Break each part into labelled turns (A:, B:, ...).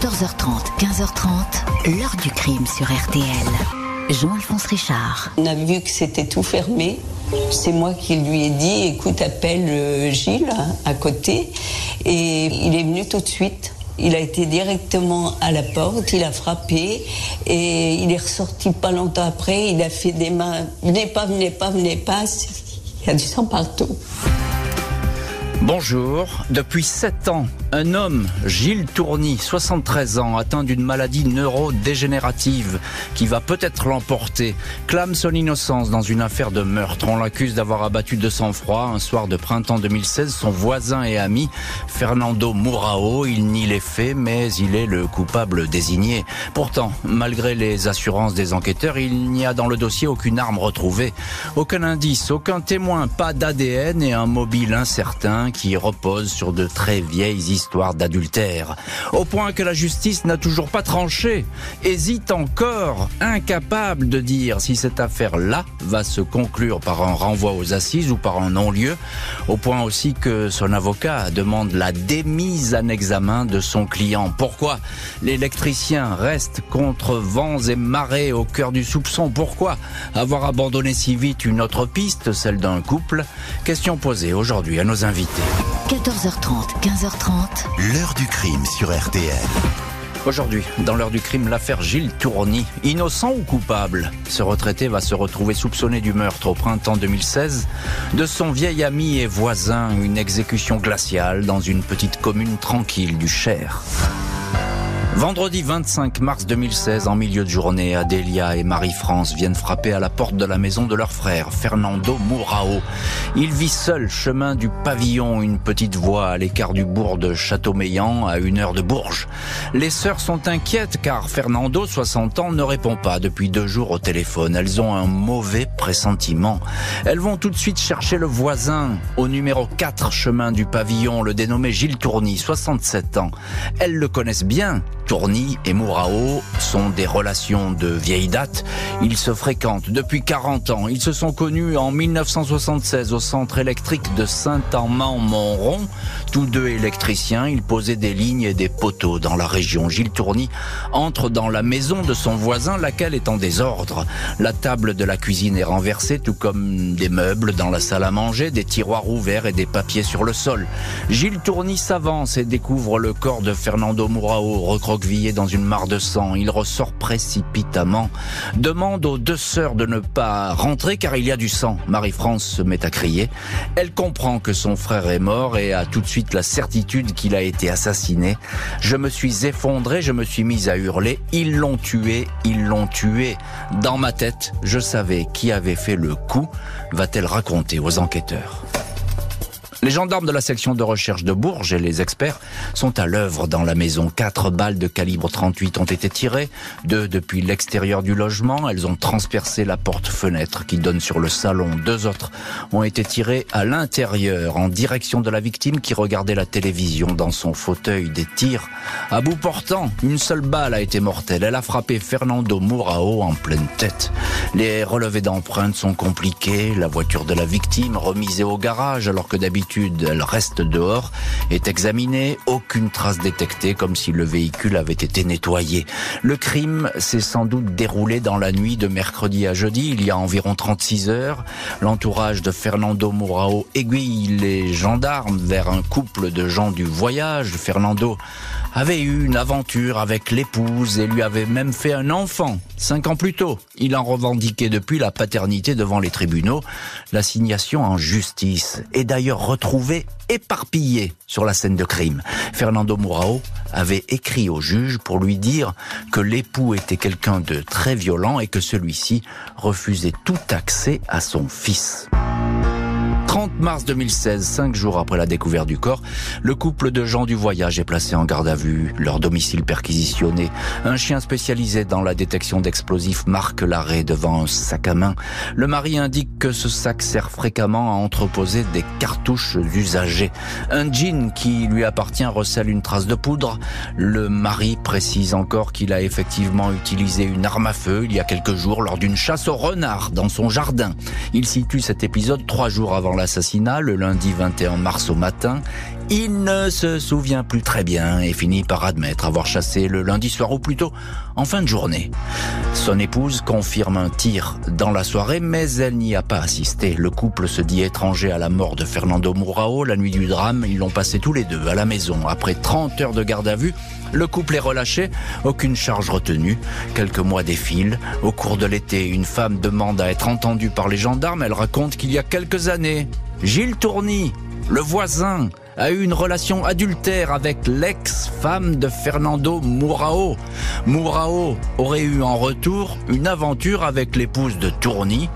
A: 14h30, 15h30, l'heure du crime sur RTL. Jean-Alphonse Richard.
B: On a vu que c'était tout fermé. C'est moi qui lui ai dit, écoute, appelle euh, Gilles à côté. Et il est venu tout de suite. Il a été directement à la porte, il a frappé et il est ressorti pas longtemps après. Il a fait des mains, venez pas, venez pas, venez pas. Il y a du sang partout.
C: Bonjour. Depuis 7 ans, un homme, Gilles Tourny, 73 ans, atteint d'une maladie neurodégénérative qui va peut-être l'emporter, clame son innocence dans une affaire de meurtre. On l'accuse d'avoir abattu de sang-froid un soir de printemps 2016 son voisin et ami Fernando Mourao. Il nie les faits, mais il est le coupable désigné. Pourtant, malgré les assurances des enquêteurs, il n'y a dans le dossier aucune arme retrouvée, aucun indice, aucun témoin, pas d'ADN et un mobile incertain qui repose sur de très vieilles histoires d'adultère. Au point que la justice n'a toujours pas tranché, hésite encore, incapable de dire si cette affaire-là va se conclure par un renvoi aux assises ou par un non-lieu, au point aussi que son avocat demande la démise en examen de son client. Pourquoi l'électricien reste contre vents et marées au cœur du soupçon? Pourquoi avoir abandonné si vite une autre piste, celle d'un couple? Question posée aujourd'hui à nos invités.
A: 14h30, 15h30.
D: L'heure du crime sur RTL.
C: Aujourd'hui, dans l'heure du crime, l'affaire Gilles Tourny. Innocent ou coupable Ce retraité va se retrouver soupçonné du meurtre au printemps 2016 de son vieil ami et voisin, une exécution glaciale dans une petite commune tranquille du Cher. Vendredi 25 mars 2016, en milieu de journée, Adélia et Marie-France viennent frapper à la porte de la maison de leur frère, Fernando Mourao. Il vit seul, chemin du pavillon, une petite voie à l'écart du bourg de Châteaumeillan, à une heure de Bourges. Les sœurs sont inquiètes car Fernando, 60 ans, ne répond pas depuis deux jours au téléphone. Elles ont un mauvais pressentiment. Elles vont tout de suite chercher le voisin, au numéro 4 chemin du pavillon, le dénommé Gilles Tourny, 67 ans. Elles le connaissent bien Tourny et Mourao sont des relations de vieille date. Ils se fréquentent depuis 40 ans. Ils se sont connus en 1976 au centre électrique de Saint-Amand-Montrond. Tous deux électriciens, ils posaient des lignes et des poteaux dans la région. Gilles Tourny entre dans la maison de son voisin, laquelle est en désordre. La table de la cuisine est renversée, tout comme des meubles dans la salle à manger, des tiroirs ouverts et des papiers sur le sol. Gilles Tourny s'avance et découvre le corps de Fernando Mourao recroquevillé dans une mare de sang. Il ressort précipitamment, demande aux deux sœurs de ne pas rentrer car il y a du sang. Marie-France se met à crier. Elle comprend que son frère est mort et a tout de suite la certitude qu'il a été assassiné. Je me suis effondré, je me suis mise à hurler. Ils l'ont tué, ils l'ont tué. Dans ma tête, je savais qui avait fait le coup, va-t-elle raconter aux enquêteurs. Les gendarmes de la section de recherche de Bourges et les experts sont à l'œuvre dans la maison. Quatre balles de calibre 38 ont été tirées, deux depuis l'extérieur du logement. Elles ont transpercé la porte-fenêtre qui donne sur le salon. Deux autres ont été tirées à l'intérieur, en direction de la victime qui regardait la télévision dans son fauteuil. Des tirs à bout portant. Une seule balle a été mortelle. Elle a frappé Fernando Mourao en pleine tête. Les relevés d'empreintes sont compliqués. La voiture de la victime remisée au garage alors que d'habitude elle reste dehors, est examinée, aucune trace détectée comme si le véhicule avait été nettoyé. Le crime s'est sans doute déroulé dans la nuit de mercredi à jeudi, il y a environ 36 heures. L'entourage de Fernando Mourao aiguille les gendarmes vers un couple de gens du voyage. Fernando avait eu une aventure avec l'épouse et lui avait même fait un enfant cinq ans plus tôt. Il en revendiquait depuis la paternité devant les tribunaux. L'assignation en justice est d'ailleurs retrouvée éparpillée sur la scène de crime. Fernando Mourao avait écrit au juge pour lui dire que l'époux était quelqu'un de très violent et que celui-ci refusait tout accès à son fils. 30 mars 2016, cinq jours après la découverte du corps, le couple de gens du voyage est placé en garde à vue, leur domicile perquisitionné. Un chien spécialisé dans la détection d'explosifs marque l'arrêt devant un sac à main. Le mari indique que ce sac sert fréquemment à entreposer des cartouches usagées. Un jean qui lui appartient recèle une trace de poudre. Le mari précise encore qu'il a effectivement utilisé une arme à feu il y a quelques jours lors d'une chasse au renard dans son jardin. Il situe cet épisode trois jours avant l'assassinat, le lundi 21 mars au matin. Il ne se souvient plus très bien et finit par admettre avoir chassé le lundi soir ou plutôt en fin de journée. Son épouse confirme un tir dans la soirée mais elle n'y a pas assisté. Le couple se dit étranger à la mort de Fernando Mourao. La nuit du drame, ils l'ont passé tous les deux à la maison. Après 30 heures de garde à vue, le couple est relâché, aucune charge retenue. Quelques mois défilent. Au cours de l'été, une femme demande à être entendue par les gendarmes. Elle raconte qu'il y a quelques années, Gilles Tourny, le voisin, a eu une relation adultère avec l'ex-femme de Fernando Mourao. Mourao aurait eu en retour une aventure avec l'épouse de Tourny,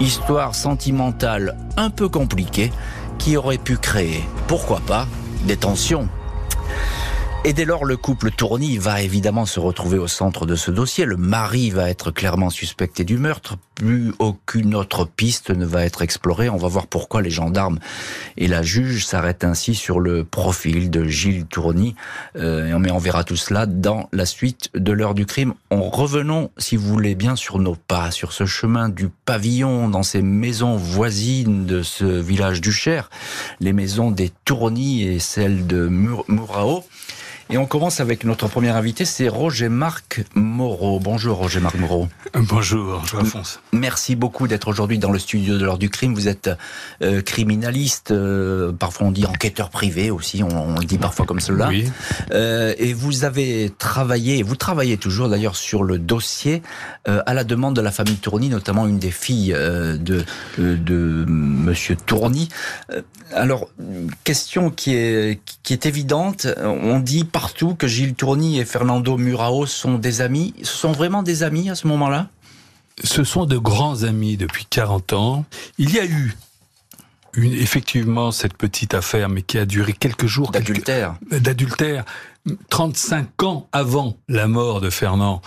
C: histoire sentimentale un peu compliquée qui aurait pu créer, pourquoi pas, des tensions. Et dès lors, le couple Tourny va évidemment se retrouver au centre de ce dossier. Le mari va être clairement suspecté du meurtre. Plus aucune autre piste ne va être explorée. On va voir pourquoi les gendarmes et la juge s'arrêtent ainsi sur le profil de Gilles Tourny. Euh, mais on verra tout cela dans la suite de l'heure du crime. En revenons, si vous voulez bien, sur nos pas, sur ce chemin du pavillon, dans ces maisons voisines de ce village du Cher, les maisons des Tourny et celles de Murao. Et on commence avec notre premier invité, c'est Roger Marc Moreau. Bonjour Roger Marc Moreau.
D: Bonjour, je Alphonse.
C: Merci beaucoup d'être aujourd'hui dans le studio de l'heure du crime. Vous êtes euh, criminaliste, euh, parfois on dit enquêteur privé aussi, on, le dit parfois comme cela.
D: Oui.
C: Euh, et vous avez travaillé, vous travaillez toujours d'ailleurs sur le dossier à la demande de la famille Tourny, notamment une des filles de, de Monsieur Tourny. alors, question qui est, qui est évidente, on dit partout que Gilles Tourny et Fernando Murao sont des amis. Ce sont vraiment des amis à ce moment-là?
D: Ce sont de grands amis depuis 40 ans. Il y a eu une, effectivement cette petite affaire, mais qui a duré quelques jours.
C: D'adultère.
D: D'adultère. 35 ans avant la mort de Fernand.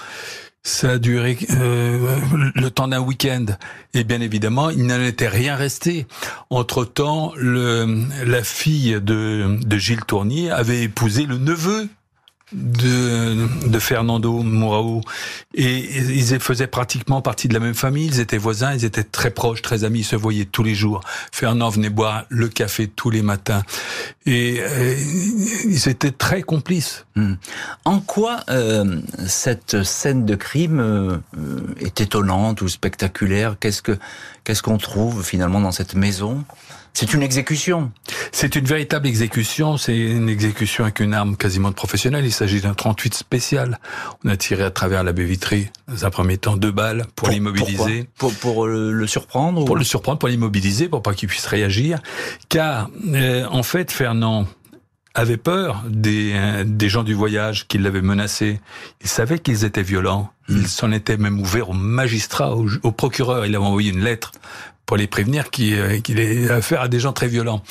D: Ça a duré euh, le temps d'un week-end. Et bien évidemment, il n'en était rien resté. Entre-temps, la fille de, de Gilles Tournier avait épousé le neveu de, de Fernando Mourao. Et ils faisaient pratiquement partie de la même famille, ils étaient voisins, ils étaient très proches, très amis, ils se voyaient tous les jours. Fernand venait boire le café tous les matins. Et, ils étaient très complices.
C: Hmm. En quoi euh, cette scène de crime euh, est étonnante ou spectaculaire? Qu'est-ce que qu'est-ce qu'on trouve finalement dans cette maison? C'est une exécution.
D: C'est une véritable exécution. C'est une exécution avec une arme quasiment de professionnel. Il s'agit d'un 38 spécial. On a tiré à travers la baie vitrée, dans un premier temps, deux balles pour, l'immobiliser.
C: Pour, pour, le surprendre
D: Pour le surprendre, pour l'immobiliser, pour pas qu'il puisse réagir. Car, euh, en fait, Fernand avait peur des, euh, des gens du voyage qui l'avaient menacé. Il savait qu'ils étaient violents. Il hmm. s'en était même ouvert au magistrat, au, au procureur. Il avait envoyé une lettre pour les prévenir euh, qu'il ait affaire à des gens très violents.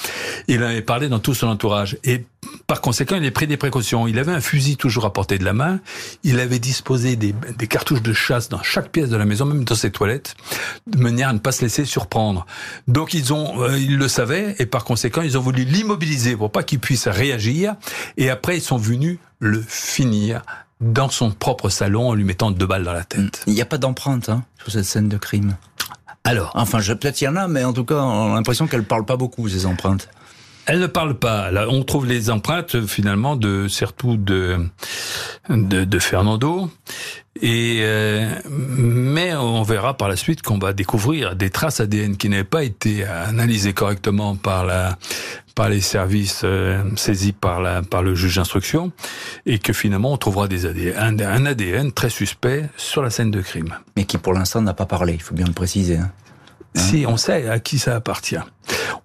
D: Il avait parlé dans tout son entourage. Et par conséquent, il a pris des précautions. Il avait un fusil toujours à portée de la main. Il avait disposé des, des cartouches de chasse dans chaque pièce de la maison, même dans ses toilettes, de manière à ne pas se laisser surprendre. Donc ils ont, euh, ils le savaient, et par conséquent, ils ont voulu l'immobiliser pour pas qu'il puisse réagir. Et après, ils sont venus le finir dans son propre salon en lui mettant deux balles dans la tête.
C: Il n'y a pas d'empreinte hein, sur cette scène de crime? Alors, enfin, peut-être il y en a, mais en tout cas, on a l'impression qu'elles parlent pas beaucoup ces empreintes.
D: Elles ne parlent pas. Là, on trouve les empreintes finalement de surtout de de, de Fernando. Et euh, mais on verra par la suite qu'on va découvrir des traces ADN qui n'avaient pas été analysées correctement par la par les services euh, saisis par la par le juge d'instruction et que finalement on trouvera des ADN, un, ADN très suspect sur la scène de crime.
C: Mais qui pour l'instant n'a pas parlé, il faut bien le préciser. Hein.
D: Si, on sait à qui ça appartient.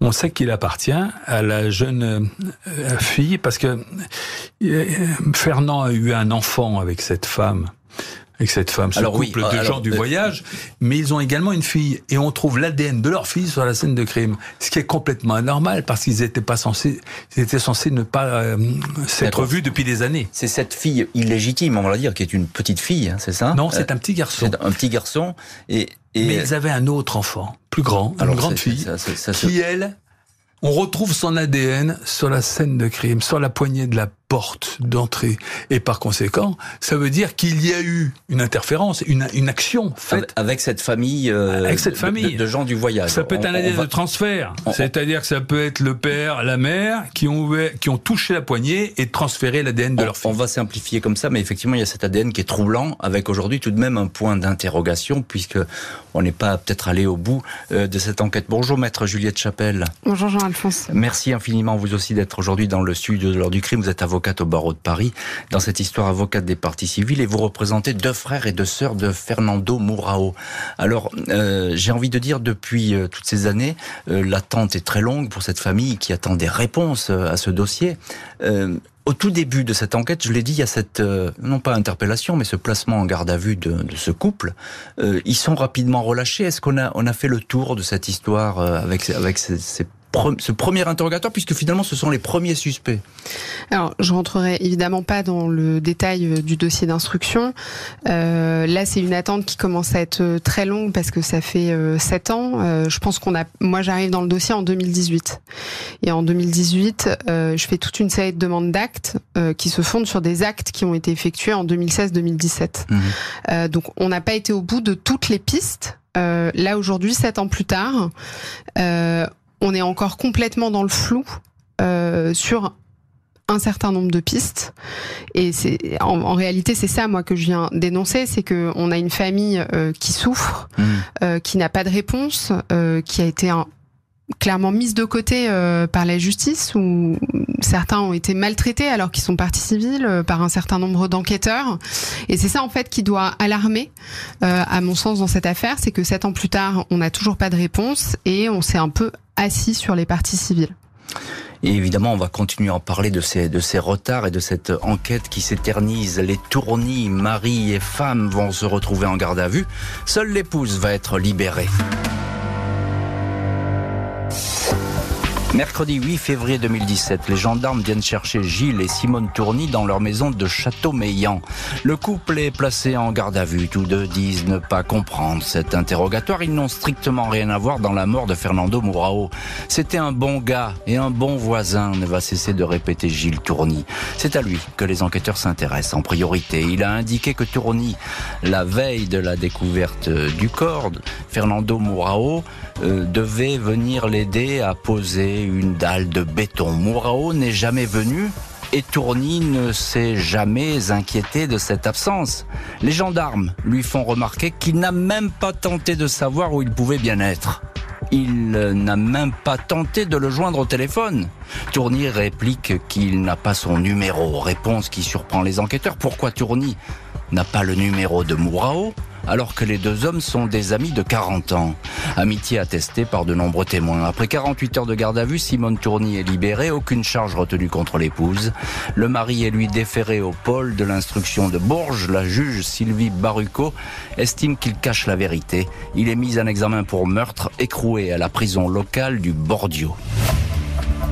D: On sait qu'il appartient à la jeune euh, fille parce que euh, Fernand a eu un enfant avec cette femme avec cette femme, ce alors, couple de gens du euh, voyage, mais ils ont également une fille et on trouve l'ADN de leur fille sur la scène de crime, ce qui est complètement anormal parce qu'ils étaient pas censés, ils étaient censés ne pas euh, s'être vus depuis des années.
C: C'est cette fille illégitime, on va dire, qui est une petite fille, hein, c'est ça?
D: Non, c'est un petit garçon.
C: un petit garçon et,
D: mais ils avaient un autre enfant, plus grand, une grande fille, qui elle on retrouve son ADN sur la scène de crime, sur la poignée de la porte d'entrée. Et par conséquent, ça veut dire qu'il y a eu une interférence, une, une action faite
C: avec cette famille, euh,
D: avec cette famille
C: de, gens du voyage.
D: Ça peut être un ADN de transfert, c'est-à-dire que ça peut être le père, la mère qui ont ouvert, qui ont touché la poignée et transféré l'ADN de leur fille.
C: On va simplifier comme ça, mais effectivement, il y a cet ADN qui est troublant, avec aujourd'hui tout de même un point d'interrogation, puisque on n'est pas peut-être allé au bout euh, de cette enquête. Bonjour, maître Juliette Chapelle.
E: Bonjour, Jean-Alphonse.
C: Merci infiniment, vous aussi, d'être aujourd'hui dans le studio de l'heure du crime. Vous êtes au barreau de Paris, dans cette histoire avocate des parties civiles, et vous représentez deux frères et deux sœurs de Fernando Mourao. Alors, euh, j'ai envie de dire, depuis euh, toutes ces années, l'attente est très longue pour cette famille qui attend des réponses à ce dossier au tout début de cette enquête, je l'ai dit, il y a cette, euh, non pas interpellation, mais ce placement en garde à vue de, ce couple. Euh, ils sont rapidement relâchés. Est-ce qu'on a, on a fait le tour de cette histoire euh, avec, avec ces ce premier interrogatoire, puisque finalement ce sont les premiers suspects
E: Alors, je rentrerai évidemment pas dans le détail euh, du dossier d'instruction. Euh, là, c'est une attente qui commence à être euh, très longue parce que ça fait euh, sept ans. Euh, je pense qu'on a. Moi, j'arrive dans le dossier en 2018, et en 2018, euh, je fais toute une série de demandes d'actes qui se fondent sur des actes qui ont été effectués en 2016-2017. Mmh. donc, on n'a pas été au bout de toutes les pistes. là, aujourd'hui, sept ans plus tard on est encore complètement dans le flou euh, sur un certain nombre de pistes et c'est en, réalité c'est ça moi que je viens dénoncer c'est que on a une famille euh, qui souffre mmh. euh, qui n'a pas de réponse euh, qui a été un, clairement mise de côté par la justice où certains ont été maltraités alors qu'ils sont partis civils par un certain nombre d'enquêteurs et c'est ça en fait qui doit alarmer à mon sens dans cette affaire c'est que sept ans plus tard on n'a toujours pas de réponse et on s'est un peu assis sur les parties civiles.
C: Évidemment, on va continuer à en parler de ces, de ces retards et de cette enquête qui s'éternise. Les tournis, mari et femme vont se retrouver en garde à vue. Seule l'épouse va être libérée. Mercredi 8 février 2017, les gendarmes viennent chercher Gilles et Simone Tourny dans leur maison de Château-Meillan. Le couple est placé en garde à vue. Tous deux disent ne pas comprendre cet interrogatoire. Ils n'ont strictement rien à voir dans la mort de Fernando Mourao. C'était un bon gars et un bon voisin, ne va cesser de répéter Gilles Tourny. C'est à lui que les enquêteurs s'intéressent en priorité. Il a indiqué que Tourny, la veille de la découverte du corps, Fernando Mourao euh, devait venir l'aider à poser une dalle de béton. Mourao n'est jamais venu et Tourny ne s'est jamais inquiété de cette absence. Les gendarmes lui font remarquer qu'il n'a même pas tenté de savoir où il pouvait bien être. Il n'a même pas tenté de le joindre au téléphone. Tourny réplique qu'il n'a pas son numéro. Réponse qui surprend les enquêteurs. Pourquoi Tourny n'a pas le numéro de Mourao? Alors que les deux hommes sont des amis de 40 ans. Amitié attestée par de nombreux témoins. Après 48 heures de garde à vue, Simone Tourny est libérée, aucune charge retenue contre l'épouse. Le mari est lui déféré au pôle de l'instruction de Bourges. La juge Sylvie Baruco estime qu'il cache la vérité. Il est mis en examen pour meurtre, écroué à la prison locale du Bordio.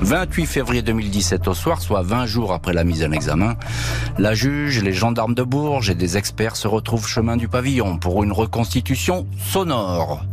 C: 28 février 2017 au soir, soit 20 jours après la mise en examen, la juge, les gendarmes de Bourges et des experts se retrouvent chemin du pavillon pour une reconstitution sonore.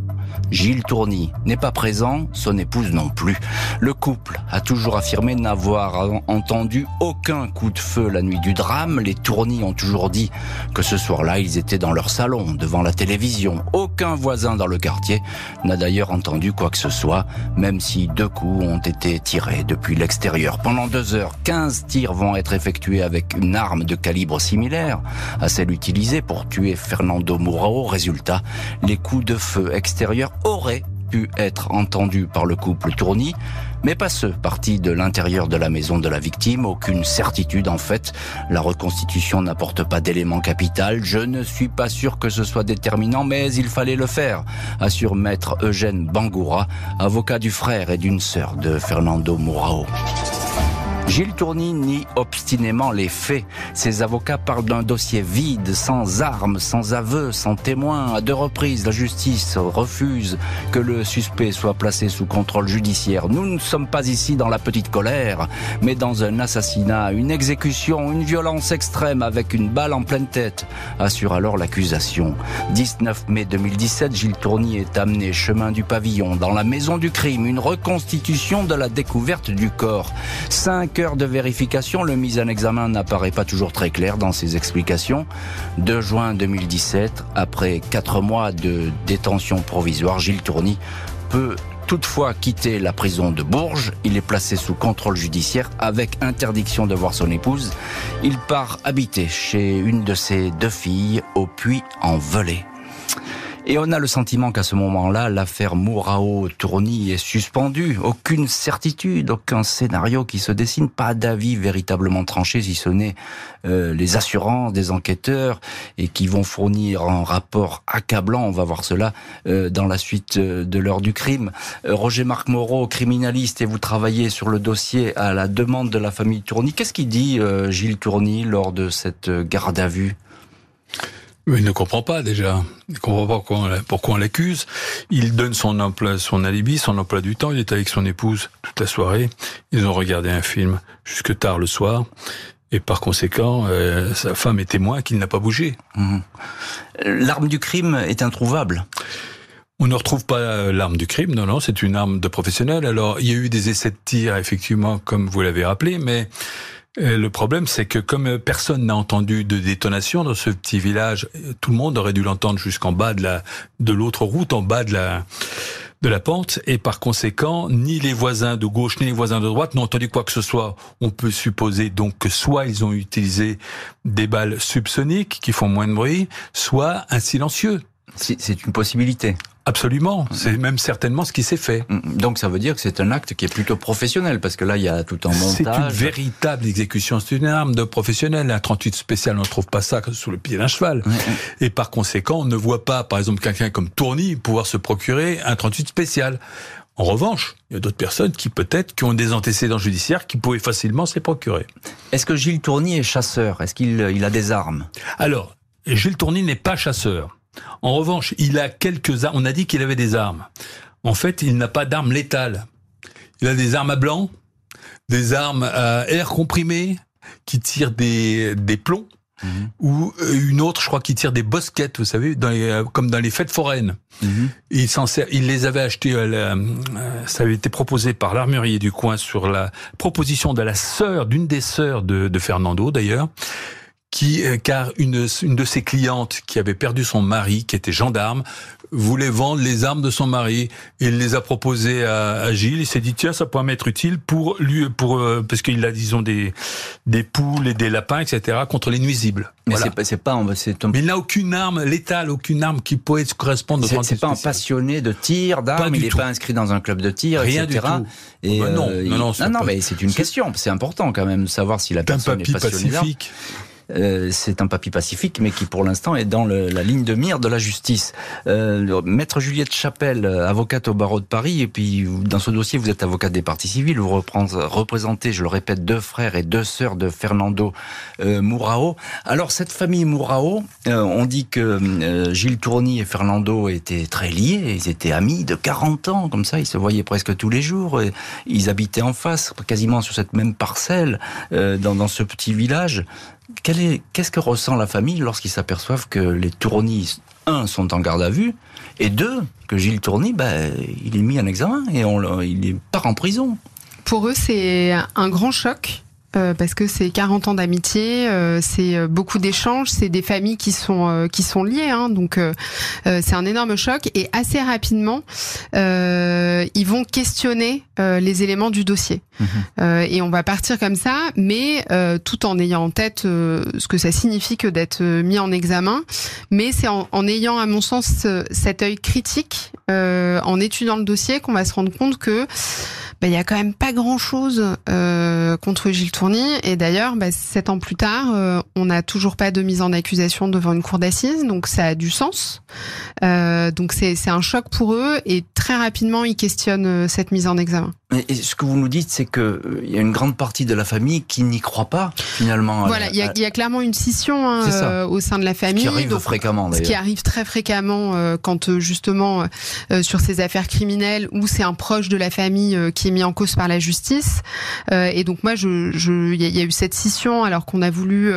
C: Gilles Tourny n'est pas présent, son épouse non plus. Le couple a toujours affirmé n'avoir entendu aucun coup de feu la nuit du drame. Les Tourny ont toujours dit que ce soir-là, ils étaient dans leur salon, devant la télévision. Aucun voisin dans le quartier n'a d'ailleurs entendu quoi que ce soit, même si deux coups ont été tirés depuis l'extérieur. Pendant deux heures, 15 tirs vont être effectués avec une arme de calibre similaire à celle utilisée pour tuer Fernando Mourao. Résultat, les coups de feu extérieurs aurait pu être entendu par le couple Tourny, mais pas ceux partis de l'intérieur de la maison de la victime. Aucune certitude en fait. La reconstitution n'apporte pas d'élément capital. Je ne suis pas sûr que ce soit déterminant, mais il fallait le faire, assure maître Eugène Bangoura, avocat du frère et d'une sœur de Fernando Mourao. Gilles Tourny nie obstinément les faits. Ses avocats parlent d'un dossier vide, sans armes, sans aveu, sans témoins. À deux reprises, la justice refuse que le suspect soit placé sous contrôle judiciaire. Nous ne sommes pas ici dans la petite colère, mais dans un assassinat, une exécution, une violence extrême avec une balle en pleine tête, assure alors l'accusation. 19 mai 2017, Gilles Tourny est amené chemin du pavillon dans la maison du crime, une reconstitution de la découverte du corps. De vérification, le mis en examen n'apparaît pas toujours très clair dans ses explications. 2 juin 2017, après 4 mois de détention provisoire, Gilles Tourny peut toutefois quitter la prison de Bourges. Il est placé sous contrôle judiciaire avec interdiction de voir son épouse. Il part habiter chez une de ses deux filles au Puy-en-Velay. Et on a le sentiment qu'à ce moment-là, l'affaire Mourao-Tourny est suspendue. Aucune certitude, aucun scénario qui se dessine, pas d'avis véritablement tranché, si ce n'est euh, les assurances des enquêteurs et qui vont fournir un rapport accablant. On va voir cela euh, dans la suite euh, de l'heure du crime. Roger Marc Moreau, criminaliste, et vous travaillez sur le dossier à la demande de la famille Tourny. Qu'est-ce qu'il dit Gilles Tourny lors de cette garde à vue?
D: Il ne comprend pas déjà. Il ne comprend pas pourquoi on, l'accuse. Il donne son emploi, son alibi, son emploi du temps. Il est avec son épouse toute la soirée. Ils ont regardé un film jusque tard le soir. Et par conséquent, euh, sa femme est témoin qu'il n'a pas bougé.
C: Mmh. L'arme du crime est introuvable.
D: On ne retrouve pas l'arme du crime, non, non, c'est une arme de professionnel. Alors, il y a eu des essais de tir, effectivement, comme vous l'avez rappelé, mais le problème, c'est que comme personne n'a entendu de détonation dans ce petit village, tout le monde aurait dû l'entendre jusqu'en bas de la de l'autre route, en bas de la de la pente, et par conséquent, ni les voisins de gauche ni les voisins de droite n'ont entendu quoi que ce soit. On peut supposer donc que soit ils ont utilisé des balles subsoniques qui font moins de bruit, soit un silencieux.
C: C'est une possibilité.
D: Absolument, c'est même certainement ce qui s'est fait.
C: Mm, donc ça veut dire que c'est un acte qui est plutôt professionnel, parce que là il y a tout un montage.
D: C'est une véritable exécution, c'est une arme de professionnel. Un 38 spécial, on ne trouve pas ça sous le pied d'un cheval. Et par conséquent, on ne voit pas, par exemple, quelqu'un comme Tourny pouvoir se procurer un 38 spécial. En revanche, il y a d'autres personnes qui peut-être qui ont des antécédents judiciaires qui pourraient facilement se les procurer.
C: Est-ce que Gilles Tourny est chasseur? Est-ce qu'il il a des armes?
D: Alors, Gilles Tourny n'est pas chasseur. En revanche, il a quelques armes. On a dit qu'il avait des armes. En fait, il n'a pas d'armes létales. Il a des armes à blanc, des armes à air comprimé qui tirent des, des plombs. Mhm. ou euh, une autre, je crois, qui tire des bosquettes, vous savez, dans euh, comme dans les fêtes foraines. Mhm. Il, il les avait achetées, euh, ça avait été proposé par l'armurier du coin sur la proposition de la sœur, d'une des sœurs de, de Fernando d'ailleurs qui, euh, car une, une de ses clientes qui avait perdu son mari, qui était gendarme, voulait vendre les armes de son mari. Il les a proposées à, à Gilles. Il s'est dit tiens, ça pourrait m'être utile pour lui, pour euh, parce qu'il a disons des des poules et des lapins, etc. contre les nuisibles.
C: Mais c'est pas, c'est pas, c'est
D: Mais il n'a aucune arme létale, aucune arme qui pourrait correspondre.
C: C'est pas un passionné de tir, d'armes. Il n'est pas inscrit dans un club de tir,
D: Rien
C: etc.
D: Du tout. Et bah non,
C: euh,
D: non, non,
C: non, mais c'est une question. C'est important quand même de savoir si la personne est passionnée.
D: pacifique.
C: Euh, c'est un papy pacifique, mais qui pour l'instant est dans le, la ligne de mire de la justice. Euh, Maître Juliette Chapelle, avocate au barreau de Paris, et puis dans ce dossier, vous êtes avocate des parties civiles, vous représentez, je le répète, deux frères et deux sœurs de Fernando euh, Mourao. Alors cette famille Mourao, euh, on dit que euh, Gilles Tourny et Fernando étaient très liés, ils étaient amis de 40 ans, comme ça, ils se voyaient presque tous les jours, ils habitaient en face, quasiment sur cette même parcelle, dans, dans ce petit village qu'est-ce que ressent la famille lorsqu'ils s'aperçoivent que les Tournis, un, sont en garde à vue, et deux, que Gilles Tourny, ben, il est mis en examen et on, il part en prison?
E: Pour eux, c'est un grand choc. Euh, parce que c'est 40 ans d'amitié, euh, c'est euh, beaucoup d'échanges, c'est des familles qui sont qui sont liées, hein, donc c'est un énorme choc et assez rapidement ils vont questionner les éléments du dossier mhm. et on va partir comme ça, mais tout en ayant en tête ce que ça signifie que d'être mis en examen, mais c'est en, en, ayant à mon sens cet œil critique en étudiant le dossier qu'on va se rendre compte que bah, il y a quand même pas grand-chose euh, contre Gilles Tourny. Et d'ailleurs, bah, sept ans plus tard, euh, on n'a toujours pas de mise en accusation devant une cour d'assises, donc ça a du sens. Euh, donc c'est un choc pour eux et très rapidement, ils questionnent euh, cette mise en examen.
C: Et ce que vous nous dites, c'est que euh, il y a une grande partie de la famille qui n'y croit pas finalement.
E: Voilà, il y, a, y a clairement une scission hein, euh, au sein de la famille. Ce
C: qui arrive fréquemment.
E: Ce qui arrive très fréquemment euh, quand justement sur ces affaires criminelles où c'est un proche de la famille qui est mis en cause par la justice. et donc moi, je, je, il y, a eu cette scission alors qu'on a voulu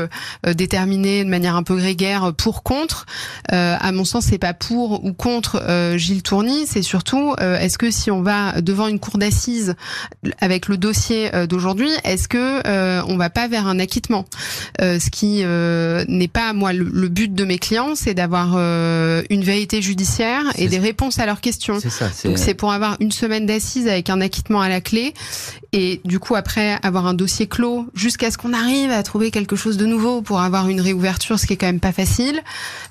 E: déterminer de manière un peu grégaire pour contre. à mon sens, c'est pas pour ou contre Gilles Tourny, c'est surtout est-ce que si on va devant une cour d'assises avec le dossier d'aujourd'hui, est-ce que on va pas vers un acquittement? Ce qui n'est pas moi le, but de mes clients, c'est d'avoir une vérité judiciaire et des réponses à leurs questions. Donc c'est pour avoir une semaine d'assises avec un acquittement à la clé et du coup après avoir un dossier clos jusqu'à ce qu'on arrive à trouver quelque chose de nouveau pour avoir une réouverture, ce qui est quand même pas facile,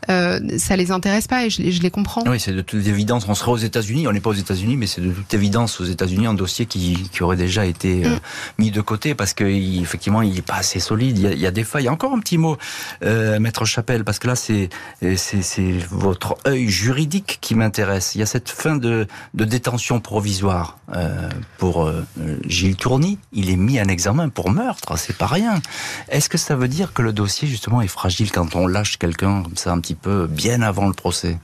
E: euh, ça les intéresse pas et je, les comprends.
C: Oui, c'est de toute évidence. On serait aux États-Unis, on n'est pas aux États-Unis, mais c'est de toute évidence aux États-Unis un dossier qui, aurait déjà été euh, mis de côté parce que effectivement il est pas assez solide. Il y a, des failles. Encore un petit mot, euh, maître Chapelle, parce que là c'est c'est votre œil juridique qui m'intéresse. Il y a cette fin de, détention provisoire euh, pour euh, Gilles Tourny. Il est mis en examen pour meurtre, c'est pas rien. Est-ce que ça veut dire que le dossier justement est fragile quand on lâche quelqu'un comme ça un petit peu bien avant le procès?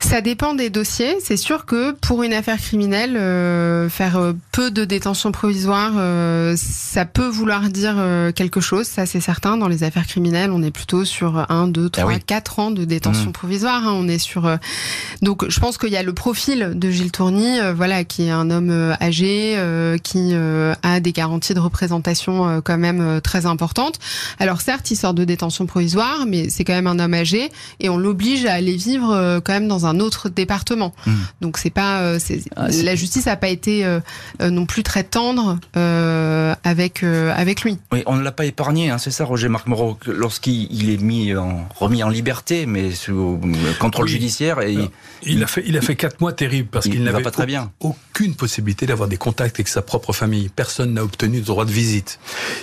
E: Ça dépend des dossiers. C'est sûr que pour une affaire criminelle, euh, faire euh, peu de détention provisoire, euh, ça peut vouloir dire quelque chose. Ça, c'est certain. Dans les affaires criminelles, on est plutôt sur 1, 2, 3, 4 ans de détention mmh. provisoire. Hein. On est sur. Donc, je pense qu'il y a le profil de Gilles Tourny, voilà, qui est un homme âgé, qui a des garanties de représentation quand même très importantes. Alors, certes, il sort de détention provisoire, mais c'est quand même un homme âgé et on l'oblige à aller vivre quand même dans un autre département. Hmm. Donc c'est pas, euh, ah, la justice n'a pas été euh, euh, non plus très tendre avec avec lui.
C: Oui, on ne l'a pas épargné, hein, c'est ça, Roger Marc Moreau, lorsqu'il est mis en, remis en liberté, mais sous contrôle judiciaire. Et
D: il, a fait il a fait quatre mois terribles parce qu'il n'avait pas très bien. aucune possibilité d'avoir des contacts avec sa propre famille. Personne n'a obtenu de droit de visite.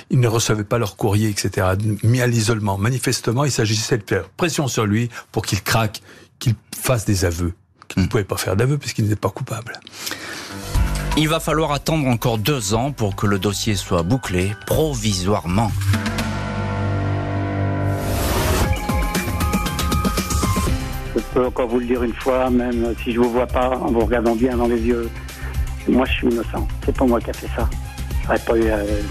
D: Il ne recevait pas leur courrier, etc. Mis à l'isolement. Manifestement, il s'agissait de faire pression sur lui pour qu'il craque qu'il fasse des aveux. Qu'il ne hmm. pouvait pas faire d'aveux puisqu'il n'était pas coupable.
C: Il va falloir attendre encore deux ans pour que le dossier soit bouclé provisoirement.
F: Je peux encore vous le dire une fois, même si je vous vois pas, en vous regardant bien dans les yeux. Moi, je suis innocent. C'est pas moi qui a fait ça. J'aurais pas eu, euh,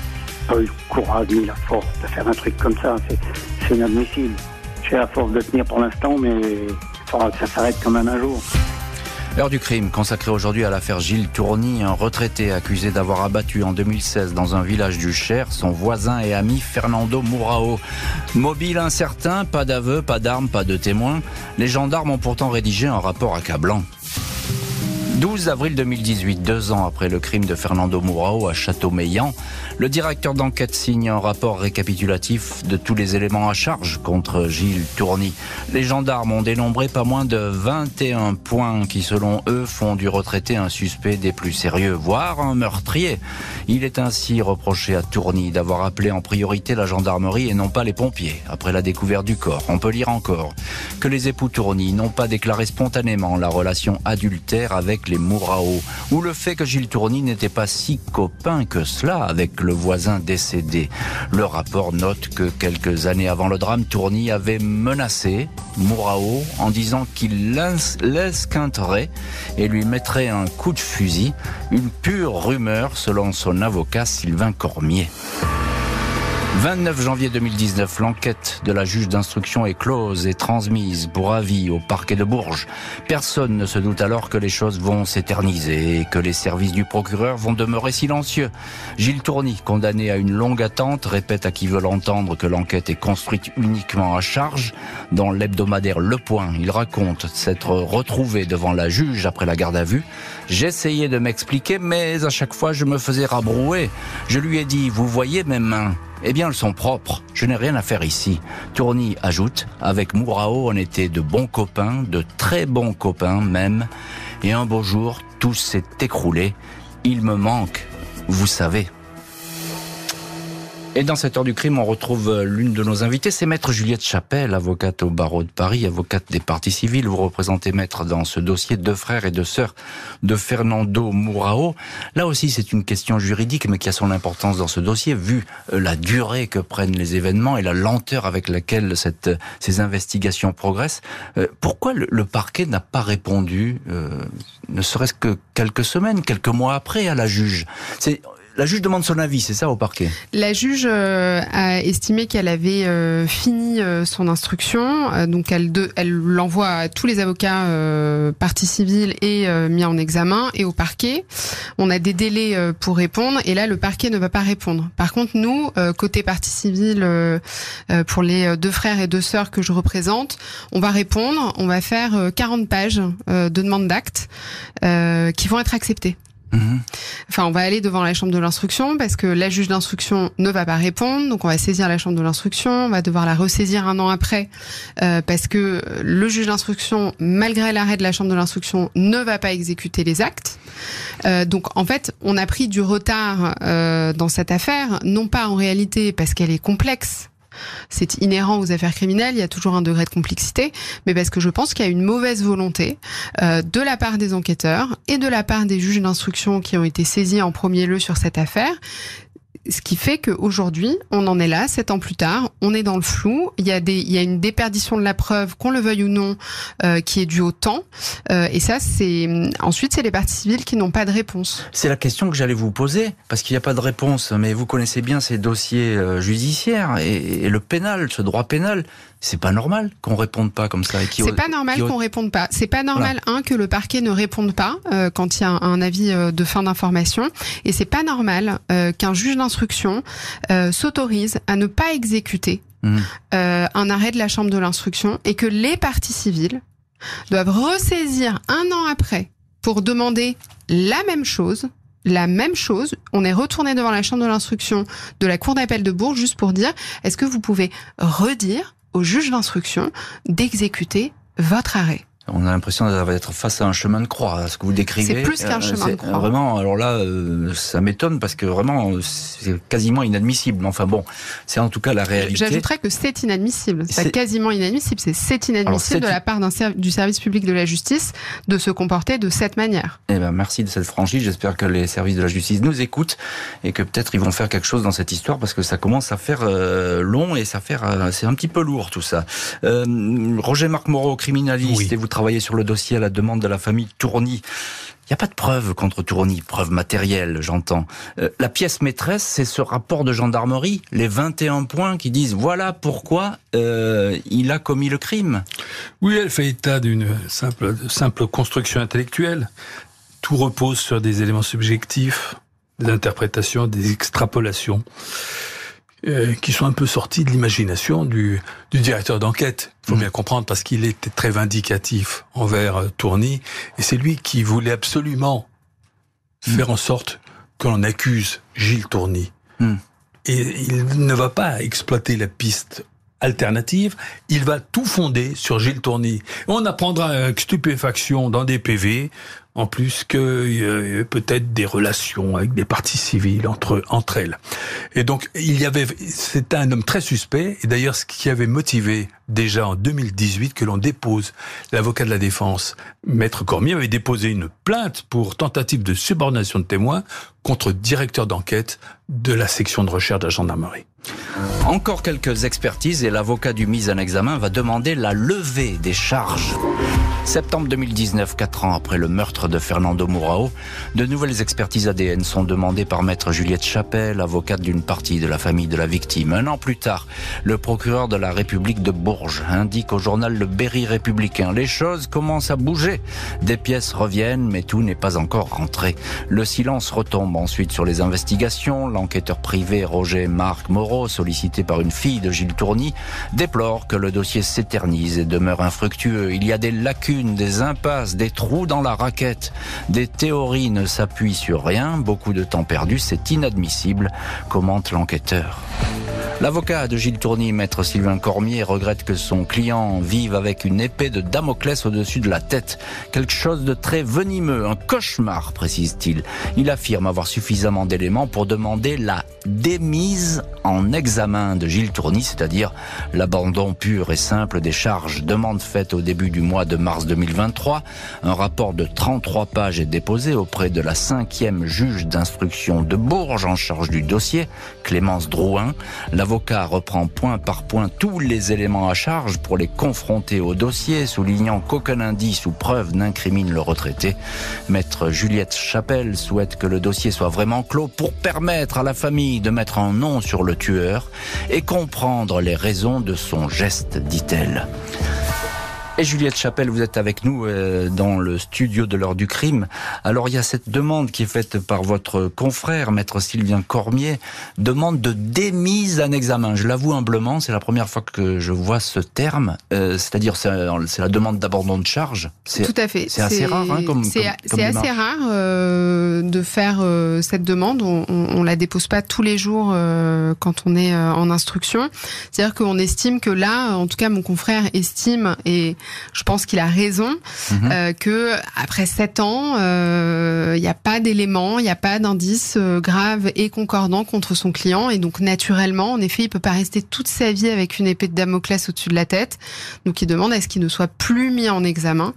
F: pas eu le courage ni la force de faire un truc comme ça. C'est inadmissible. J'ai la force de tenir pour l'instant, mais ça s'arrête quand même un jour.
C: L'heure du crime, consacrée aujourd'hui à l'affaire Gilles Tourny, un retraité accusé d'avoir abattu en 2016 dans un village du Cher son voisin et ami Fernando Mourao. Mobile incertain, pas d'aveu, pas d'armes, pas de témoins, les gendarmes ont pourtant rédigé un rapport accablant. 12 avril 2018, deux ans après le crime de Fernando Mourao à Châteaumeillan, le directeur d'enquête signe un rapport récapitulatif de tous les éléments à charge contre Gilles Tourny. Les gendarmes ont dénombré pas moins de 21 points qui, selon eux, font du retraité un suspect des plus sérieux, voire un meurtrier. Il est ainsi reproché à Tourny d'avoir appelé en priorité la gendarmerie et non pas les pompiers, après la découverte du corps. On peut lire encore que les époux Tourny n'ont pas déclaré spontanément la relation adultère avec Mourao, ou le fait que Gilles Tourny n'était pas si copain que cela avec le voisin décédé. Le rapport note que quelques années avant le drame, Tourny avait menacé Mourao en disant qu'il l'esquinterait et lui mettrait un coup de fusil, une pure rumeur selon son avocat Sylvain Cormier. 29 janvier 2019, l'enquête de la juge d'instruction est close et transmise pour avis au parquet de Bourges. Personne ne se doute alors que les choses vont s'éterniser et que les services du procureur vont demeurer silencieux. Gilles Tourny, condamné à une longue attente, répète à qui veut l'entendre que l'enquête est construite uniquement à charge. Dans l'hebdomadaire Le Point, il raconte s'être retrouvé devant la juge après la garde à vue. J'essayais de m'expliquer, mais à chaque fois je me faisais rabrouer. Je lui ai dit, vous voyez mes mains eh bien, elles sont propres. Je n'ai rien à faire ici. Tourny ajoute, avec Mourao, on était de bons copains, de très bons copains même. Et un beau jour, tout s'est écroulé. Il me manque, vous savez. Et dans cette heure du crime, on retrouve euh, l'une de nos invitées, c'est Maître Juliette Chapelle, avocate au barreau de Paris, avocate des parties civiles. Vous représentez Maître dans ce dossier deux frères et deux sœurs de Fernando Mourao. Là aussi, c'est une question juridique, mais qui a son importance dans ce dossier, vu euh, la durée que prennent les événements et la lenteur avec laquelle cette, ces investigations progressent. Euh, pourquoi le, parquet n'a pas répondu, ne serait-ce que quelques semaines, quelques mois après, à la juge? La juge demande son avis, c'est ça, au parquet
E: La juge euh, a estimé qu'elle avait euh, fini euh, son instruction, donc elle, elle l'envoie à tous les avocats partie civile et mis en examen et au parquet. On a des délais pour répondre et là le parquet ne va pas répondre. Par contre, nous, côté partie civile, pour les deux frères et deux sœurs que je représente, on va répondre. On va faire 40 pages de demande d'actes qui vont être acceptées. Mhm. Enfin, on va aller devant la chambre de l'instruction parce que la juge d'instruction ne va pas répondre, donc on va saisir la chambre de l'instruction, on va devoir la ressaisir un an après euh, parce que le juge d'instruction, malgré l'arrêt de la chambre de l'instruction, ne va pas exécuter les actes. Euh, donc en fait, on a pris du retard euh, dans cette affaire, non pas en réalité parce qu'elle est complexe, c'est inhérent aux affaires criminelles, il y a toujours un degré de complexité, mais parce que je pense qu'il y a une mauvaise volonté euh, de la part des enquêteurs et de la part des juges d'instruction qui ont été saisis en premier lieu sur cette affaire ce qui fait qu'aujourd'hui, on en est là, sept ans plus tard, on est dans le flou. Il y a des, il y a une déperdition de la preuve, qu'on le veuille ou non, euh, qui est due au temps. Euh, et ça, c'est ensuite, c'est les parties civiles qui n'ont pas de réponse.
C: C'est la question que j'allais vous poser, parce qu'il n'y a pas de réponse. Mais vous connaissez bien ces dossiers euh, judiciaires et, et le pénal, ce droit pénal c'est pas normal qu'on réponde pas comme ça.
E: C'est pas normal qu'on réponde pas. C'est pas normal un que le parquet ne réponde pas euh, quand il y a un, avis euh, de fin d'information, et c'est pas normal euh, qu'un juge d'instruction s'autorise à ne pas exécuter mmh. un arrêt de la chambre de l'instruction et que les parties civiles doivent ressaisir un an après pour demander la même chose la même chose. On est retourné devant la chambre de l'instruction de la cour d'appel de Bourges juste pour dire est-ce que vous pouvez redire au juge d'instruction d'exécuter votre arrêt.
C: On a l'impression d'être face à un chemin de croix, ce que vous décrivez.
E: C'est plus qu'un euh, chemin de croix.
C: Vraiment, alors là, euh, ça m'étonne parce que vraiment, c'est quasiment inadmissible. Enfin bon, c'est en tout cas la réalité.
E: J'ajouterais que c'est inadmissible. C'est quasiment inadmissible. C'est inadmissible de la part du service public de la justice de se comporter de cette manière.
C: Eh ben, merci de cette franchise. J'espère que les services de la justice nous écoutent et que peut-être ils vont faire quelque chose dans cette histoire parce que ça commence à faire euh, long et ça faire, c'est un petit peu lourd tout ça. Roger Marc Moreau, criminaliste, et vous travailler sur le dossier à la demande de la famille Tourny. Il n'y a pas de preuve contre Tourny, preuve matérielle, j'entends. Euh, la pièce maîtresse, c'est ce rapport de gendarmerie, les 21 points qui disent voilà pourquoi euh, il a commis le crime.
D: Oui, elle fait état d'une simple construction intellectuelle. Tout repose sur des éléments subjectifs, des interprétations, des extrapolations. Euh, qui sont un peu sortis de l'imagination du, du, directeur d'enquête. Il faut mm. bien comprendre parce qu'il était très vindicatif envers euh, Tourny et c'est lui qui voulait absolument mm. faire en sorte que l'on accuse Gilles Tourny. Mm. Et il ne va pas exploiter la piste alternative, il va tout fonder sur Gilles Tourny. On apprendra avec stupéfaction dans des PV en plus que y peut-être des relations avec des parties civiles entre entre elles. Et donc il y avait, c'était un homme très suspect. Et d'ailleurs, ce qui avait motivé déjà en 2018 que l'on dépose l'avocat de la défense, maître Cormier, avait déposé une plainte pour tentative de subordination de témoins contre directeur d'enquête de la section de recherche de la gendarmerie.
C: Encore quelques expertises et l'avocat du mise en examen va demander la levée des charges. Septembre 2019, quatre ans après le meurtre de Fernando Mourao, de nouvelles expertises ADN sont demandées par maître Juliette Chapelle, avocate d'une partie de la famille de la victime. Un an plus tard, le procureur de la République de Bourges indique au journal Le Berry républicain les choses commencent à bouger. Des pièces reviennent, mais tout n'est pas encore rentré. Le silence retombe ensuite sur les investigations. L'enquêteur privé Roger Marc Moreau, sollicité par une fille de Gilles Tourny, déplore que le dossier s'éternise et demeure infructueux. Il y a des lacunes des impasses, des trous dans la raquette. Des théories ne s'appuient sur rien, beaucoup de temps perdu, c'est inadmissible, commente l'enquêteur. L'avocat de Gilles Tourny, maître Sylvain Cormier, regrette que son client vive avec une épée de Damoclès au-dessus de la tête. Quelque chose de très venimeux, un cauchemar, précise-t-il. Il affirme avoir suffisamment d'éléments pour demander la démise en examen de Gilles Tourny, c'est-à-dire l'abandon pur et simple des charges. Demande faite au début du mois de mars 2023. Un rapport de 33 pages est déposé auprès de la cinquième juge d'instruction de Bourges en charge du dossier, Clémence Drouin. L'avocat reprend point par point tous les éléments à charge pour les confronter au dossier, soulignant qu'aucun indice ou preuve n'incrimine le retraité. Maître Juliette Chapelle souhaite que le dossier soit vraiment clos pour permettre à la famille de mettre un nom sur le tueur et comprendre les raisons de son geste, dit-elle. Et Juliette Chapelle, vous êtes avec nous euh, dans le studio de l'heure du crime. Alors il y a cette demande qui est faite par votre confrère, maître Sylvain Cormier, demande de démise en examen. Je l'avoue humblement, c'est la première fois que je vois ce terme, euh, c'est-à-dire c'est la demande d'abandon de charge.
E: Tout à fait.
C: C'est assez rare hein, comme
E: C'est assez rare euh, de faire euh, cette demande. On, on, on, la dépose pas tous les jours quand on est en instruction. C'est-à-dire qu'on estime que là, en tout cas mon confrère estime et je pense qu'il a raison mmh. euh, que après sept ans, il euh, n'y a pas d'éléments, il n'y a pas d'indices euh, graves et concordants contre son client, et donc naturellement, en effet, il peut pas rester toute sa vie avec une épée de Damoclès au-dessus de la tête. Donc, il demande à ce qu'il ne soit plus mis en examen,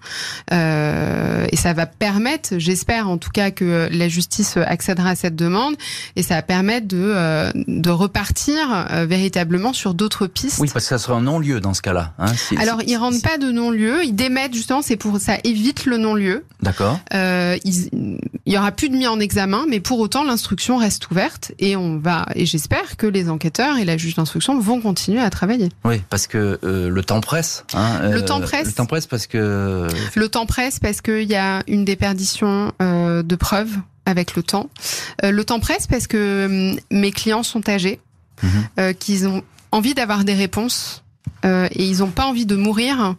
E: euh, et ça va permettre, j'espère en tout cas, que la justice accédera à cette demande, et ça va permettre de euh, de repartir véritablement sur d'autres pistes.
C: Oui, parce que ça serait un non-lieu dans ce cas-là.
E: Hein, si, Alors, si, il rentre pas de non-lieu. Ils démettent justement, c'est pour ça évite le non-lieu.
C: D'accord.
E: Euh, il y aura plus de mis en examen, mais pour autant l'instruction reste ouverte et on va et j'espère que les enquêteurs et la juge d'instruction vont continuer à travailler.
C: Oui, parce que euh, le temps presse.
E: Hein, euh, le temps presse.
C: Le temps presse parce que.
E: Le temps presse parce qu'il y a une déperdition de preuves avec le temps. Le temps presse parce que hum, mes clients sont âgés, mmh. qu'ils ont envie d'avoir des réponses euh, et ils n'ont pas envie de mourir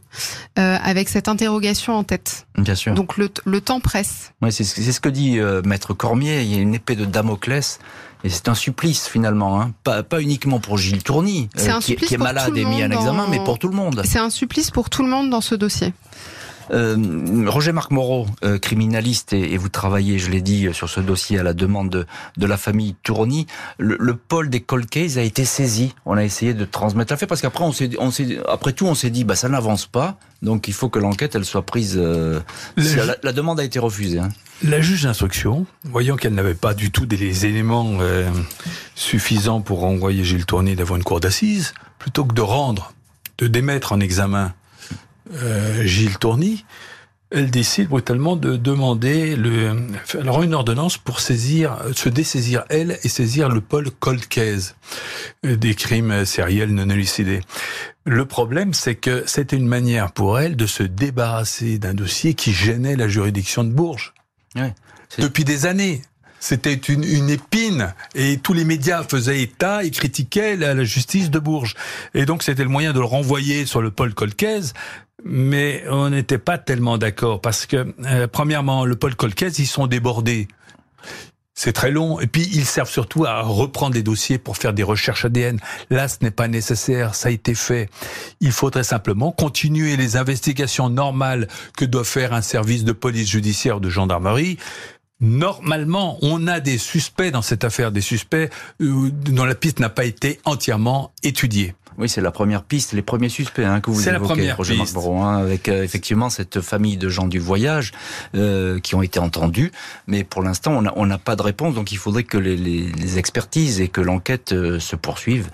E: euh, avec cette interrogation en tête.
C: Bien sûr.
E: Donc le, le temps presse.
C: Oui, c'est ce que dit euh, Maître Cormier. Il y a une épée de Damoclès. Et c'est un supplice finalement, hein. pas, pas uniquement pour Gilles Tourny, qui, qui, est malade et mis en examen,
E: dans...
C: mais pour tout le monde.
E: C'est un supplice pour tout le monde dans ce dossier.
C: Euh, Roger-Marc Moreau, euh, criminaliste, et, et, vous travaillez, je l'ai dit, sur ce dossier à la demande de, de la famille Tourny. Le, le, pôle des cold cases a été saisi. On a essayé de transmettre la fait parce qu'après, on s'est, on s'est, après tout, on s'est dit, bah ça n'avance pas, donc il faut que l'enquête elle soit prise. Euh, la, la, demande a été refusée. Hein.
D: La juge d'instruction, voyant qu'elle n'avait pas du tout des éléments euh, suffisants pour renvoyer Gilles Tourny devant une cour d'assises, plutôt que de rendre, de démettre en examen euh, Gilles Tourny, elle décide brutalement de demander le, alors une ordonnance pour saisir, se dessaisir elle et saisir le pôle cold case des crimes sériels non élucidés. Le problème, c'est que c'était une manière pour elle de se débarrasser d'un dossier qui gênait la juridiction de Bourges.
C: Ouais,
D: Depuis des années. C'était une, une, épine et tous les médias faisaient état et critiquaient la, la justice de Bourges. Et donc c'était le moyen de le renvoyer sur le pôle Colcaise mais on n'était pas tellement d'accord parce que, euh, premièrement, le pôle Colcaise, ils sont débordés. C'est très long. Et puis, ils servent surtout à reprendre des dossiers pour faire des recherches ADN. Là, ce n'est pas nécessaire. Ça a été fait. Il faudrait simplement continuer les investigations normales que doit faire un service de police judiciaire ou de gendarmerie. Normalement, on a des suspects dans cette affaire, des suspects dont la piste n'a pas été entièrement étudiée.
C: Oui, c'est la première piste, les premiers suspects hein, que vous évoquez,
D: la première
C: Roger
D: piste.
C: Marc hein, avec euh, effectivement cette famille de gens du voyage euh, qui ont été entendus, mais pour l'instant on n'a pas de réponse, donc il faudrait que les, les, les expertises et que l'enquête euh, se poursuive.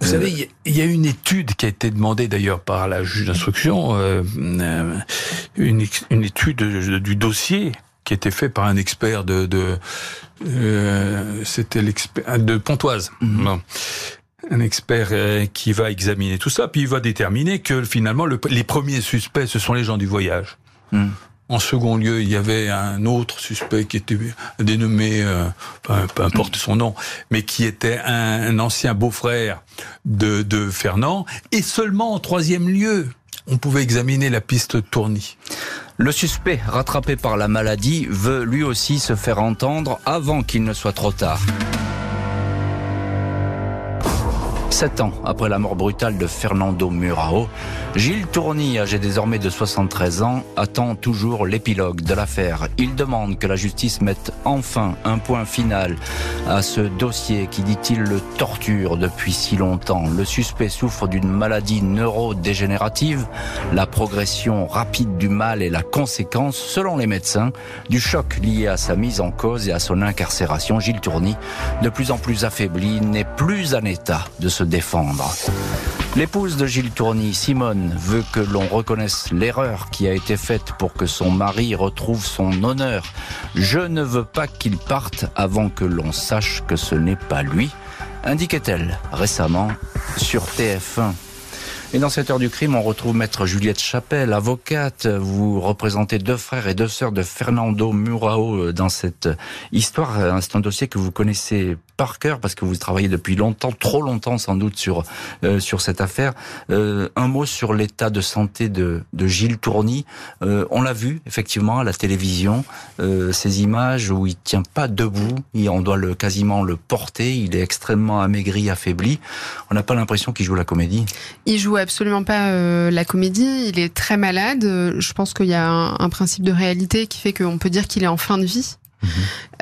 D: Vous euh... savez, il y a une étude qui a été demandée d'ailleurs par la juge d'instruction, euh, une, une, étude du dossier qui a été fait par un expert de, de euh, c'était l'expert de Pontoise. Bon un expert euh, qui va examiner tout ça, puis il va déterminer que finalement le, les premiers suspects ce sont les gens du voyage. Mm. En second lieu, il y avait un autre suspect qui était dénommé, euh, peu, peu, importe son nom, mais qui était un, un ancien beau-frère de, de Fernand. Et seulement en troisième lieu, on pouvait examiner la piste Tourny.
C: Le suspect, rattrapé par la maladie, veut lui aussi se faire entendre avant qu'il ne soit trop tard. Sept ans après la mort brutale de Fernando Murao, Gilles Tourny, âgé désormais de 73 ans, attend toujours l'épilogue de l'affaire. Il demande que la justice mette enfin un point final à ce dossier qui, dit-il, le torture depuis si longtemps. Le suspect souffre d'une maladie neurodégénérative. La progression rapide du mal est la conséquence, selon les médecins, du choc lié à sa mise en cause et à son incarcération. Gilles Tourny, de plus en plus affaibli, n'est plus en état de se défendre. L'épouse de Gilles Tourny, Simone, veut que l'on reconnaisse l'erreur qui a été faite pour que son mari retrouve son honneur. Je ne veux pas qu'il parte avant que l'on sache que ce n'est pas lui, indiquait-elle récemment sur TF1. Et dans cette heure du crime, on retrouve maître Juliette Chapelle, avocate. Vous représentez deux frères et deux sœurs de Fernando Murao dans cette histoire. C'est un dossier que vous connaissez par cœur parce que vous travaillez depuis longtemps, trop longtemps sans doute sur euh, sur cette affaire. Euh, un mot sur l'état de santé de, de Gilles Tourny. Euh, on l'a vu effectivement à la télévision, ces images où il tient pas debout, et on doit le quasiment le porter. Il est extrêmement amaigri, affaibli. On n'a pas l'impression qu'il joue la comédie.
E: Il joue absolument pas la comédie. Il est très malade. Je pense qu'il y a un, un principe de réalité qui fait qu'on peut dire qu'il est en fin de vie.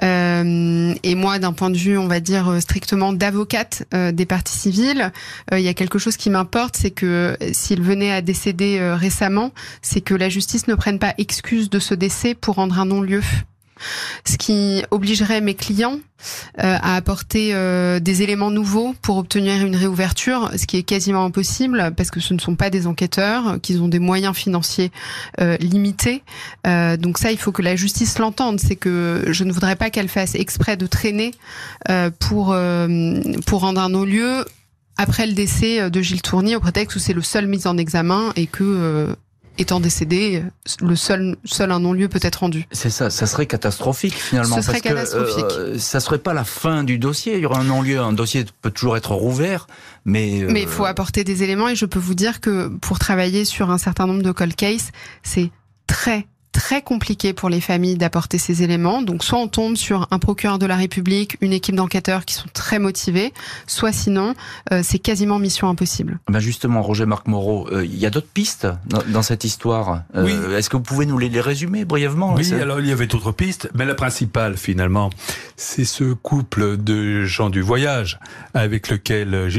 E: Euh, et moi, d'un point de vue, on va dire euh, strictement d'avocate euh, des parties civiles, il y a quelque chose qui m'importe, c'est que s'il venait à décéder récemment, c'est que la justice ne prenne pas excuse de ce décès pour rendre un non-lieu ce qui obligerait mes clients euh, à apporter euh, des éléments nouveaux pour obtenir une réouverture, ce qui est quasiment impossible parce que ce ne sont pas des enquêteurs, qu'ils ont des moyens financiers euh, limités. donc ça, il faut que la justice l'entende. C'est que je ne voudrais pas qu'elle fasse exprès de traîner pour rendre un non-lieu après le décès de Gilles Tourny au prétexte où c'est le seul mis en examen et que étant décédé, le seul, seul un non-lieu peut être rendu.
C: C'est ça, ça serait catastrophique finalement.
E: Ce serait catastrophique.
C: Que, ça serait pas la fin du dossier. Il y aura un non-lieu. Un dossier peut toujours être rouvert, mais.
E: Mais il faut apporter des éléments et je peux vous dire que pour travailler sur un certain nombre de cold cases, c'est très très compliqué pour les familles d'apporter ces éléments. Donc soit on tombe sur un procureur de la République, une équipe d'enquêteurs qui sont très motivés, soit sinon euh, c'est quasiment mission impossible.
C: Ben justement, Roger Marc Moreau, euh, il y a d'autres pistes dans, cette histoire. Euh, oui. Est-ce que vous pouvez nous les, les résumer brièvement
D: Oui, alors il y avait d'autres pistes, mais la principale finalement, c'est ce couple de gens du voyage avec lequel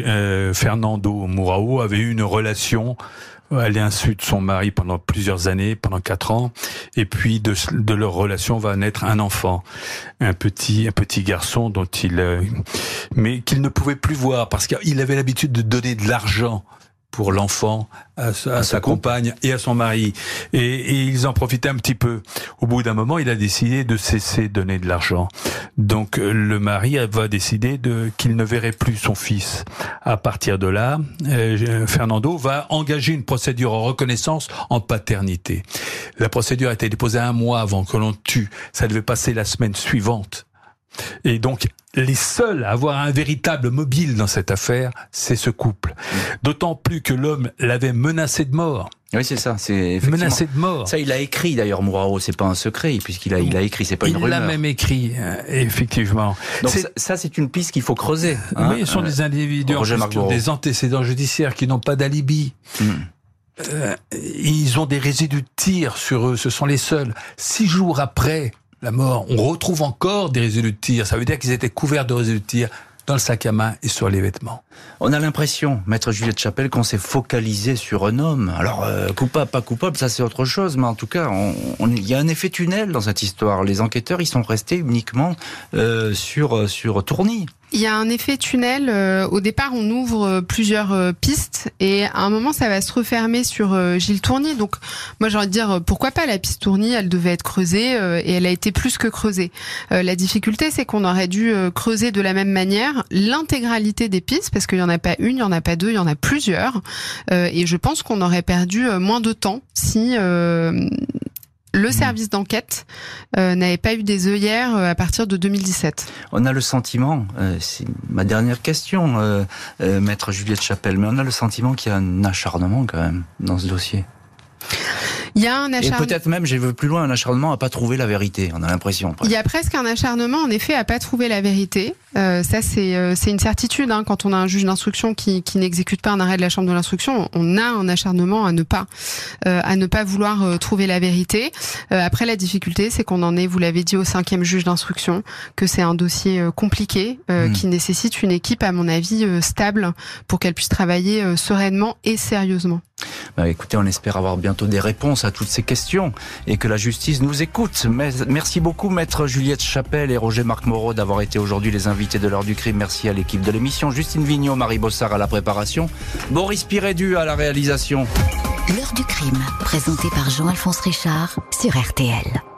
D: Fernando Mourao avait eu une relation à l'insu de son mari pendant plusieurs années, pendant quatre ans, et puis de, de leur relation va naître un enfant, un petit, un petit garçon dont il, euh, mais qu'il ne pouvait plus voir parce qu'il avait l'habitude de donner de l'argent pour l'enfant, à, sa, compagne et à son mari. Et, ils en profitaient un petit peu. Au bout d'un moment, il a décidé de cesser de donner de l'argent. Donc euh, le mari va décider de qu'il ne verrait plus son fils. À partir de là, euh, Fernando va engager une procédure en reconnaissance en paternité. La procédure a été déposée un mois avant que l'on tue. Ça devait passer la semaine suivante. Et donc, les seuls à avoir un véritable mobile dans cette affaire, c'est ce couple. D'autant plus que l'homme l'avait menacé de mort.
C: Oui, c'est ça. C'est
D: menacé de mort.
C: Ça, il a écrit d'ailleurs, Mourao. C'est pas un secret puisqu'il a, il a écrit. C'est pas une rumeur.
D: Il l'a même écrit, euh, effectivement.
C: Donc ça, c'est une piste qu'il faut creuser.
D: Hein oui, ce sont des individus qui ont des antécédents judiciaires qui n'ont pas d'alibi. Hmm. Euh, ils ont des résidus de tir sur eux. Ce sont les seuls. Six jours après la mort, on retrouve encore des résidus de tir. Ça veut dire qu'ils étaient couverts de résidus de tir dans le sac à main et sur les vêtements.
C: On a l'impression, maître Juliette Chapelle, qu'on s'est focalisé sur un homme. Alors, euh, coupable, pas coupable, ça c'est autre chose, mais en tout cas, il y a un effet tunnel dans cette histoire. Les enquêteurs, ils sont restés uniquement euh, sur, sur Tourny.
E: Il y a un effet tunnel. Euh, au départ, on ouvre euh, plusieurs euh, pistes et à un moment, ça va se refermer sur Gilles Tourny. Donc, moi, j'ai envie de dire, pourquoi pas la piste Tourny Elle devait être creusée et elle a été plus que creusée. la difficulté, c'est qu'on aurait dû creuser de la même manière l'intégralité des pistes parce qu'il y en a pas une, il y en a pas deux, il y en a plusieurs. et je pense qu'on aurait perdu moins de temps si le service d'enquête euh, n'avait pas eu des œillères euh, à partir de 2017.
C: On a le sentiment, euh, c'est ma dernière question, maître Juliette Chapelle, mais on a le sentiment qu'il y a un acharnement quand même dans ce dossier.
E: Il y a un acharnement.
C: Et peut-être même, je veux plus loin, un acharnement à pas trouver la vérité. On a l'impression.
E: Il y a presque un acharnement, en effet, à pas trouver la vérité. Euh, ça, c'est euh, une certitude. Hein, quand on a un juge d'instruction qui, qui n'exécute pas un arrêt de la chambre de l'instruction, on a un acharnement à ne pas euh, à ne pas vouloir euh, trouver la vérité. Euh, après, la difficulté, c'est qu'on en est, vous l'avez dit, au cinquième juge d'instruction, que c'est un dossier compliqué hmm. qui nécessite une équipe, à mon avis, stable pour qu'elle puisse travailler sereinement et sérieusement.
C: Bah, écoutez, on espère avoir bientôt des réponses à toutes ces questions et que la justice nous écoute. merci beaucoup, maître Juliette Chapelle et Roger Marc Moreau d'avoir été aujourd'hui les invités de l'heure du crime. Merci à l'équipe de l'émission. Justine Vignot, Marie Bossard à la préparation, Boris Pirédu à la réalisation.
A: L'heure du crime, présenté par Jean-Alphonse Richard sur RTL.